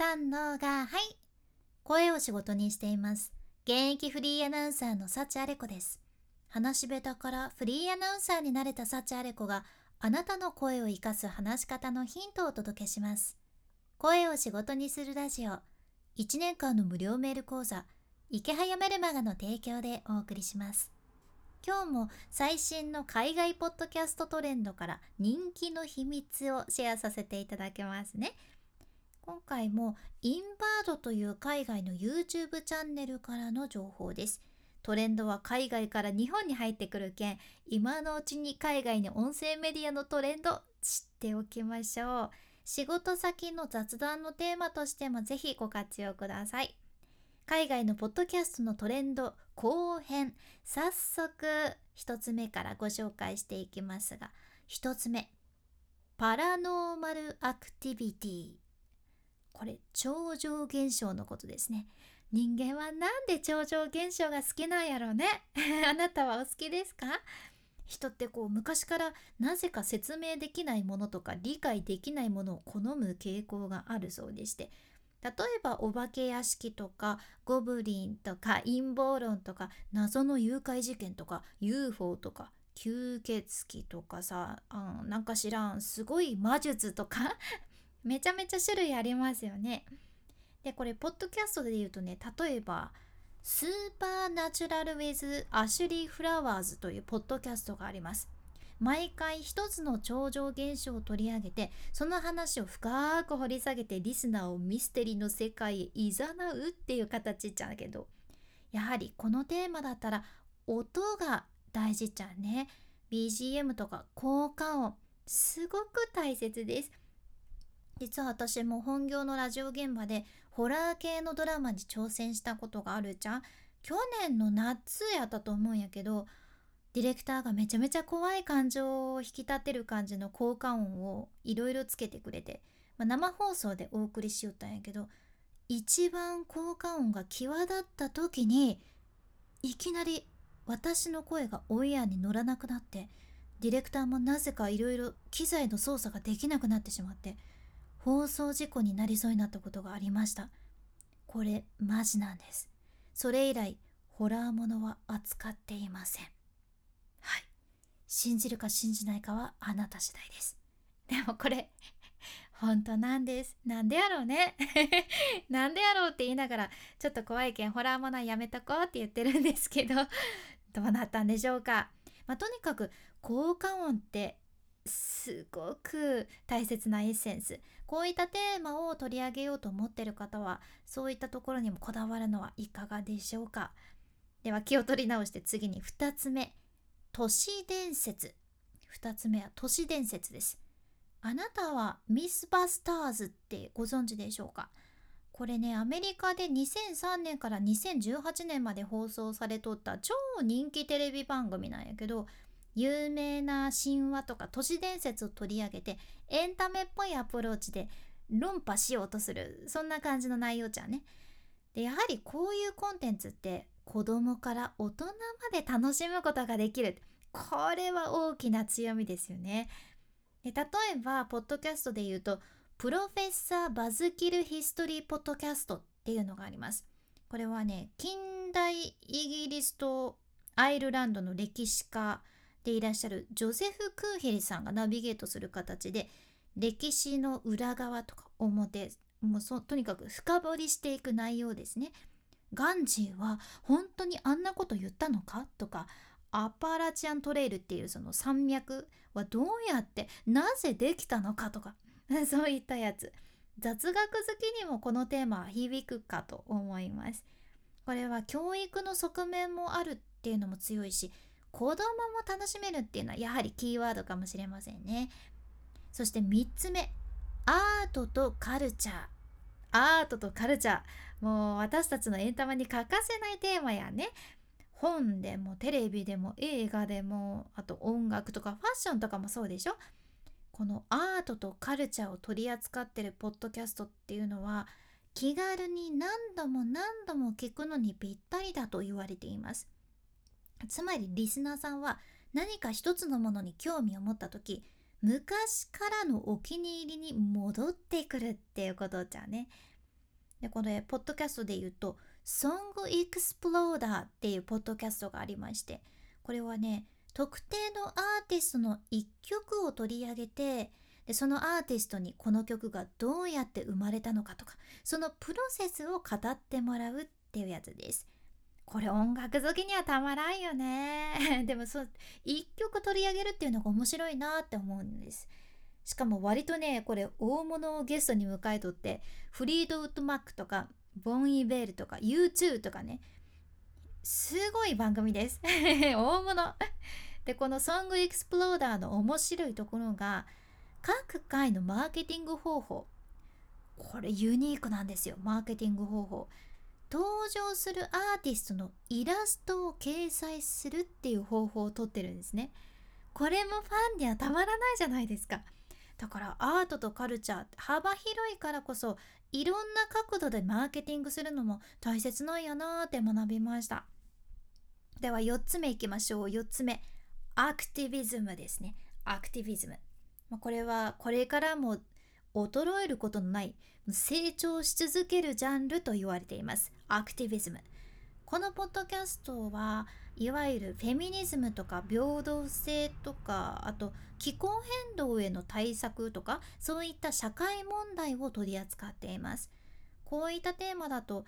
三のがはい。声を仕事にしています。現役フリーアナウンサーの幸あれ子です。話し下手からフリーアナウンサーになれた幸あれ子があなたの声を生かす話し方のヒントをお届けします。声を仕事にするラジオ。1年間の無料メール講座。池早メルマガの提供でお送りします。今日も最新の海外ポッドキャストトレンドから人気の秘密をシェアさせていただきますね。今回もインバードという海外の YouTube チャンネルからの情報です。トレンドは海外から日本に入ってくる件。今のうちに海外の音声メディアのトレンド知っておきましょう。仕事先の雑談のテーマとしてもぜひご活用ください。海外のポッドキャストのトレンド後編。早速1つ目からご紹介していきますが1つ目。パラノーマルアクティビティ。これ超常現象のことですね。人間はなんで超常現象が好きなんやろうね。あなたはお好きですか？人ってこう昔からなぜか説明できないものとか理解できないものを好む傾向があるそうでして。例えばお化け屋敷とかゴブリンとか陰謀論とか謎の誘拐事件とか UFO とか吸血鬼とかさ、うん、なんか知らんすごい魔術とか めちゃめちゃ種類ありますよね。でこれポッドキャストで言うとね例えば「 Supernatural with Ashley Flowers」というポッドキャストがあります。毎回一つの超常現象を取り上げてその話を深く掘り下げてリスナーをミステリーの世界へ誘うっていう形じゃんけどやはりこのテーマだったら音が大事じゃんね BGM とか効果音すごく大切です実は私も本業のラジオ現場でホラー系のドラマに挑戦したことがあるじゃん。去年の夏やったと思うんやけどディレクターがめちゃめちゃ怖い感情を引き立てる感じの効果音をいろいろつけてくれて、まあ、生放送でお送りしよったんやけど一番効果音が際立った時にいきなり私の声がオンエアに乗らなくなってディレクターもなぜかいろいろ機材の操作ができなくなってしまって放送事故になりそうになったことがありました。これマジなんです。それ以来ホラーものは扱っていません。はい。信じるか信じないかはあなた次第です。でもこれ本当なんです。なんでやろうね。なんでやろうって言いながらちょっと怖いけんホラーものはやめとこうって言ってるんですけどどうなったんでしょうか。まあ、とにかく効果音ってすごく大切なエッセンス。こういったテーマを取り上げようと思ってる方はそういったところにもこだわるのはいかがでしょうか。では気を取り直して次に2つ目。都市伝説。2つ目は都市伝説です。あなたはミスバスターズってご存知でしょうか？これねアメリカで2003年から2018年まで放送されとった超人気テレビ番組なんやけど有名な神話とか都市伝説を取り上げてエンタメっぽいアプローチで論破しようとするそんな感じの内容じゃんね。でやはりこういうコンテンツって子供から大人まで楽しむことができるこれは大きな強みですよね。で例えばポッドキャストで言うとプロフェッサー・バズキル・ヒストリー・ポッドキャストっていうのがあります。これはね近代イギリスとアイルランドの歴史家でいらっしゃるジョセフ・クーヘリさんがナビゲートする形で歴史の裏側とか表もうそとにかく深掘りしていく内容ですね。ガンジーは本当にあんなこと言ったのかとかアパラチアントレイルっていうその山脈はどうやってなぜできたのかとか そういったやつ雑学好きにもこのテーマは響くかと思いますこれは教育の側面もあるっていうのも強いし子供も楽しめるっていうのはやはりキーワードかもしれませんね。そして3つ目アートとカルチャー。アートとカルチャー。もう私たちのエンタメに欠かせないテーマやね。本でもテレビでも映画でもあと音楽とかファッションとかもそうでしょ。このアートとカルチャーを取り扱ってるポッドキャストっていうのは気軽に何度も何度も聞くのにぴったりだと言われています。つまりリスナーさんは何か一つのものに興味を持った時昔からのお気に入りに戻ってくるっていうことじゃねでこれポッドキャストで言うと「Song Exploder」っていうポッドキャストがありましてこれはね特定のアーティストの1曲を取り上げてでそのアーティストにこの曲がどうやって生まれたのかとかそのプロセスを語ってもらうっていうやつです。これ音楽好きにはたまらんよね。でもそう1曲取り上げるっていうのが面白いなって思うんです。しかも割とねこれ大物をゲストに迎えとってフリードウッドマックとかボン・イベールとか U2 とかねすごい番組です 大物でこのソングエクスプローダーの面白いところが各回のマーケティング方法これユニークなんですよマーケティング方法登場するアーティストのイラストを掲載するっていう方法をとってるんですね。これもファンにはたまらないじゃないですか。だからアートとカルチャー幅広いからこそいろんな角度でマーケティングするのも大切なんやなって学びました。では4つ目いきましょう。4つ目。アクティビズムですね。アクティビズム。これはこれからも衰えることのない成長し続けるジャンルと言われています。アクティビズム。このポッドキャストはいわゆるフェミニズムとか平等性とかあと気候変動への対策とかそういった社会問題を取り扱っています。こういったテーマだと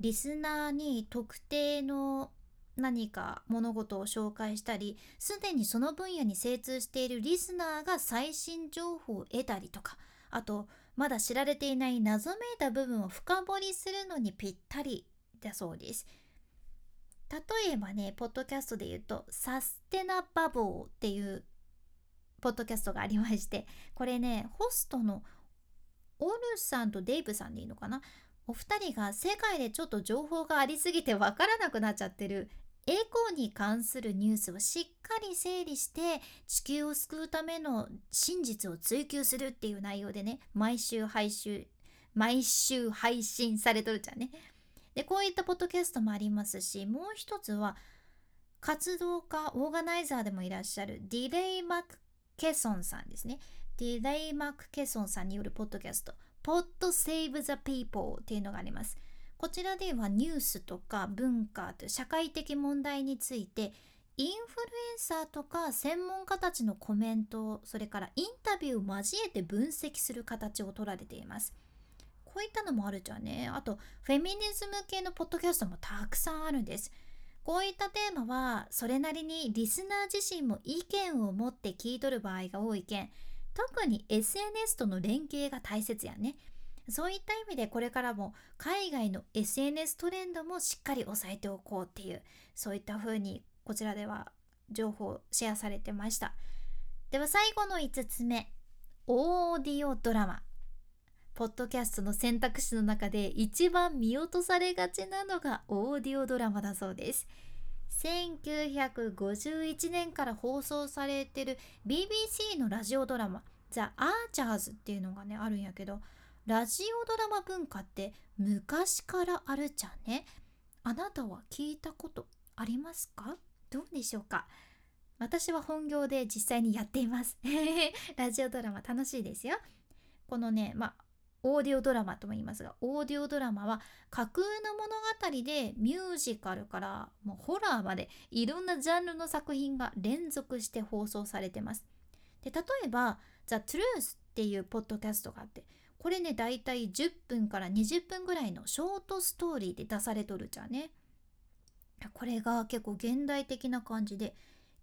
リスナーに特定の何か物事を紹介したりすでにその分野に精通しているリスナーが最新情報を得たりとかあとまだ知られていない謎めいた部分を深掘りするのにぴったりだそうです。例えばねポッドキャストで言うとサステナバボーっていうポッドキャストがありましてこれねホストのオルさんとデイブさんでいいのかな？お二人が世界でちょっと情報がありすぎてわからなくなっちゃってるエコに関するニュースをしっかり整理して地球を救うための真実を追求するっていう内容でね毎週配信毎週配信されとるじゃんね。でこういったポッドキャストもありますしもう一つは活動家オーガナイザーでもいらっしゃるディレイ・マク・ケソンさんですね。ディレイ・マク・ケソンさんによるポッドキャスト「ポッド・セーブ・ザ・ピーポー」っていうのがあります。こちらではニュースとか文化と社会的問題についてインフルエンサーとか専門家たちのコメントそれからインタビューを交えて分析する形を取られていますこういったのもあるじゃんね。あと、フェミニズム系のポッドキャストもたくさんあるんです。こういったテーマは、それなりにリスナー自身も意見を持って聞いとる場合が多いけん、特に SNS との連携が大切やね。そういった意味でこれからも海外の SNS トレンドもしっかり押さえておこうっていう、そういった風にこちらでは情報シェアされてました。では最後の5つ目、オーディオドラマ。ポッドキャストの選択肢の中で一番見落とされがちなのがオーディオドラマだそうです。1951年から放送されてる BBC のラジオドラマ「ザ・アーチャーズ」っていうのがねあるんやけどラジオドラマ文化って昔からあるじゃんね。あなたは聞いたことありますか？どうでしょうか？私は本業で実際にやっています。ラジオドラマ楽しいですよ。このね、まあ、オーディオドラマとも言いますがオーディオドラマは架空の物語でミュージカルからもうホラーまでいろんなジャンルの作品が連続して放送されてます。で例えば「The Truth」っていうポッドキャストがあってこれねだいたい10分から20分ぐらいのショートストーリーで出されとるじゃんね。これが結構現代的な感じで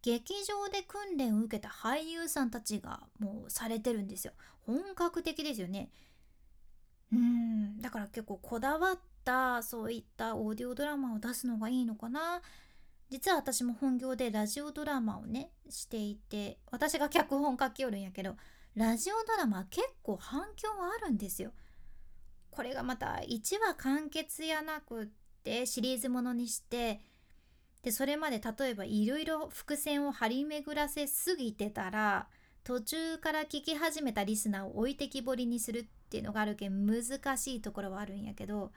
劇場で訓練を受けた俳優さんたちがもうされてるんですよ。本格的ですよね。うんだから結構こだわったそういったオーディオドラマを出すのがいいのかな実は私も本業でラジオドラマをねしていて私が脚本書きよるんやけどラジオドラマ結構反響はあるんですよ。これがまた1話完結やなくってシリーズものにしてでそれまで例えばいろいろ伏線を張り巡らせすぎてたら途中から聞き始めたリスナーを置いてきぼりにするっていうのがあるけん難しいところはあるんやけど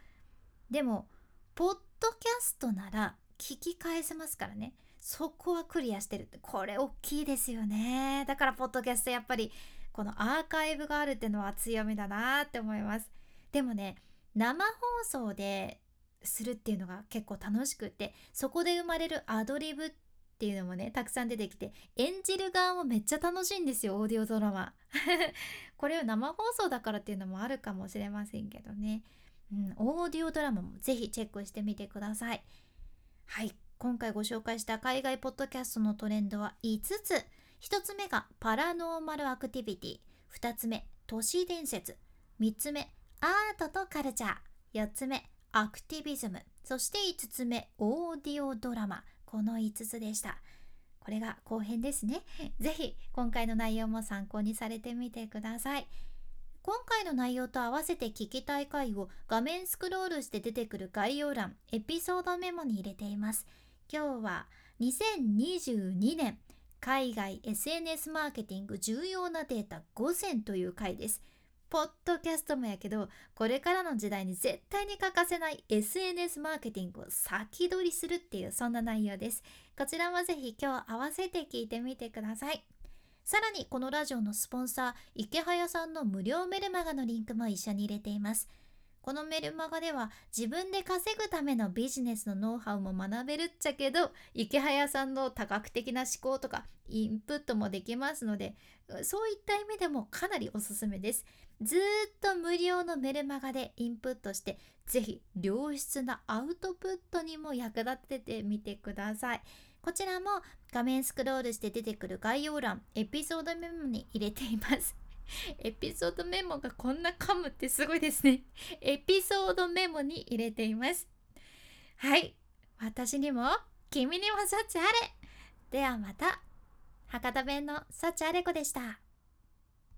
でもポッドキャストなら聞き返せますからねそこはクリアしてるってこれ大きいですよねだからポッドキャストやっぱりこのアーカイブがあるっていうのは強みだなって思います。でもね生放送でするっていうのが結構楽しくってそこで生まれるアドリブっていうのもねたくさん出てきて演じる側もめっちゃ楽しいんですよオーディオドラマ。これを生放送だからっていうのもあるかもしれませんけどね、うん、オーディオドラマもぜひチェックしてみてください。はい今回ご紹介した海外ポッドキャストのトレンドは5つ。1つ目がパラノーマルアクティビティ。2つ目都市伝説。3つ目アートとカルチャー。4つ目アクティビズム。そして5つ目オーディオドラマ。この5つでした。これが後編ですね。是非今回の内容も参考にされてみてください。今回の内容と合わせて聞きたい回を画面スクロールして出てくる概要欄エピソードメモに入れています。今日は2022年海外 SNS マーケティング重要なデータ5選という回です。ポッドキャストもやけどこれからの時代に絶対に欠かせない SNS マーケティングを先取りするっていうそんな内容です。こちらもぜひ今日合わせて聞いてみてください。さらにこのラジオのスポンサー池早さんの無料メルマガのリンクも一緒に入れています。このメルマガでは自分で稼ぐためのビジネスのノウハウも学べるっちゃけど池早さんの多角的な思考とかインプットもできますのでそういった意味でもかなりおすすめです。ずっと無料のメルマガでインプットして是非良質なアウトプットにも役立ててみてください。こちらも画面スクロールして出てくる概要欄エピソードメモに入れています。エピソードメモがこんな噛むってすごいですね。エピソードメモに入れています。はい。私にも、君にも幸あれ。ではまた。博多弁の幸あれ子でした。